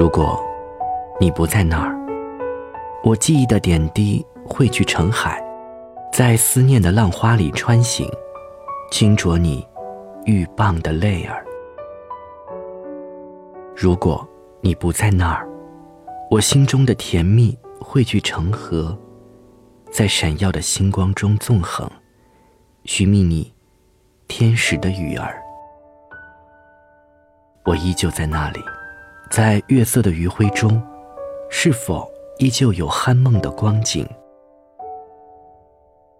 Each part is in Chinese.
如果你不在那儿，我记忆的点滴汇聚成海，在思念的浪花里穿行，轻啄你欲棒的泪儿。如果你不在那儿，我心中的甜蜜汇聚成河，在闪耀的星光中纵横，寻觅你天使的羽儿。我依旧在那里，在月色的余晖中，是否依旧有酣梦的光景？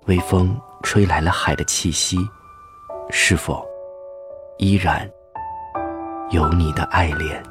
微风吹来了海的气息，是否依然有你的爱恋？